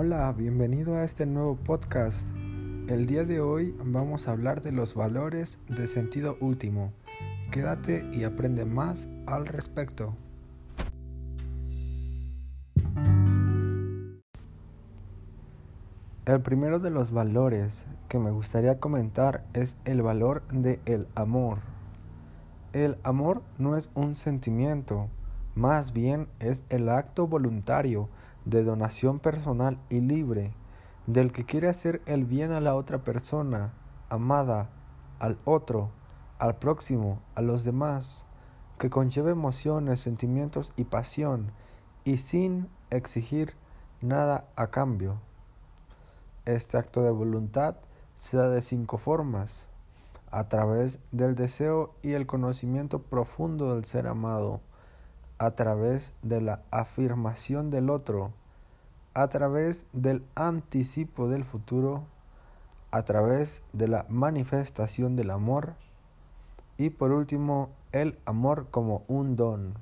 Hola, bienvenido a este nuevo podcast. El día de hoy vamos a hablar de los valores de sentido último. Quédate y aprende más al respecto. El primero de los valores que me gustaría comentar es el valor de el amor. El amor no es un sentimiento, más bien es el acto voluntario de donación personal y libre del que quiere hacer el bien a la otra persona, amada, al otro, al próximo, a los demás, que conlleva emociones, sentimientos y pasión, y sin exigir nada a cambio. Este acto de voluntad se da de cinco formas, a través del deseo y el conocimiento profundo del ser amado, a través de la afirmación del otro, a través del anticipo del futuro, a través de la manifestación del amor y por último el amor como un don.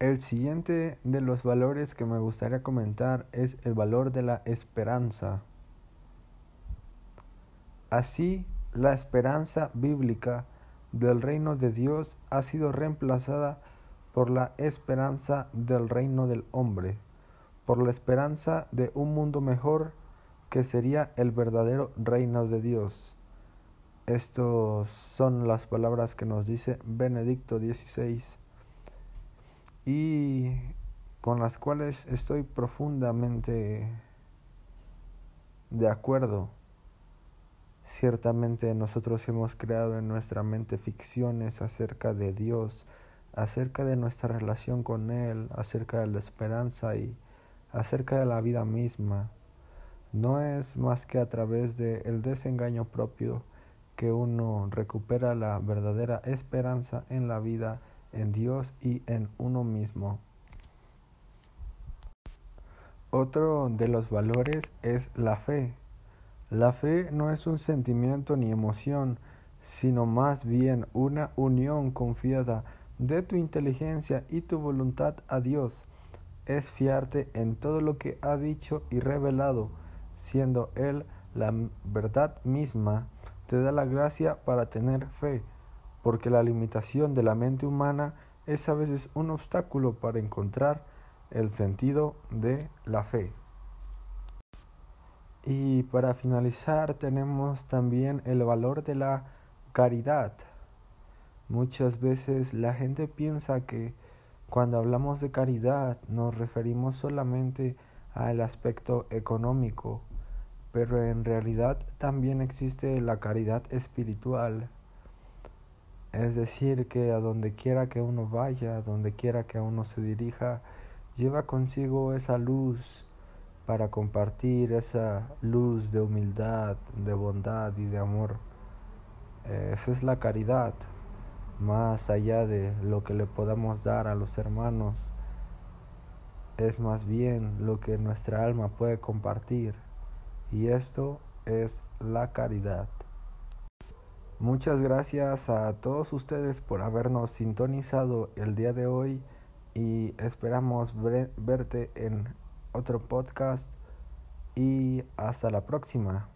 El siguiente de los valores que me gustaría comentar es el valor de la esperanza. Así, la esperanza bíblica del reino de Dios ha sido reemplazada por la esperanza del reino del hombre, por la esperanza de un mundo mejor que sería el verdadero reino de Dios. Estas son las palabras que nos dice Benedicto XVI y con las cuales estoy profundamente de acuerdo. Ciertamente nosotros hemos creado en nuestra mente ficciones acerca de Dios, acerca de nuestra relación con Él, acerca de la esperanza y acerca de la vida misma. No es más que a través del desengaño propio que uno recupera la verdadera esperanza en la vida en Dios y en uno mismo. Otro de los valores es la fe. La fe no es un sentimiento ni emoción, sino más bien una unión confiada de tu inteligencia y tu voluntad a Dios. Es fiarte en todo lo que ha dicho y revelado, siendo Él la verdad misma, te da la gracia para tener fe porque la limitación de la mente humana es a veces un obstáculo para encontrar el sentido de la fe. Y para finalizar tenemos también el valor de la caridad. Muchas veces la gente piensa que cuando hablamos de caridad nos referimos solamente al aspecto económico, pero en realidad también existe la caridad espiritual es decir, que a donde quiera que uno vaya, a donde quiera que uno se dirija, lleva consigo esa luz para compartir esa luz de humildad, de bondad y de amor. Esa es la caridad, más allá de lo que le podamos dar a los hermanos. Es más bien lo que nuestra alma puede compartir. Y esto es la caridad. Muchas gracias a todos ustedes por habernos sintonizado el día de hoy y esperamos verte en otro podcast y hasta la próxima.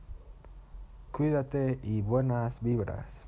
Cuídate y buenas vibras.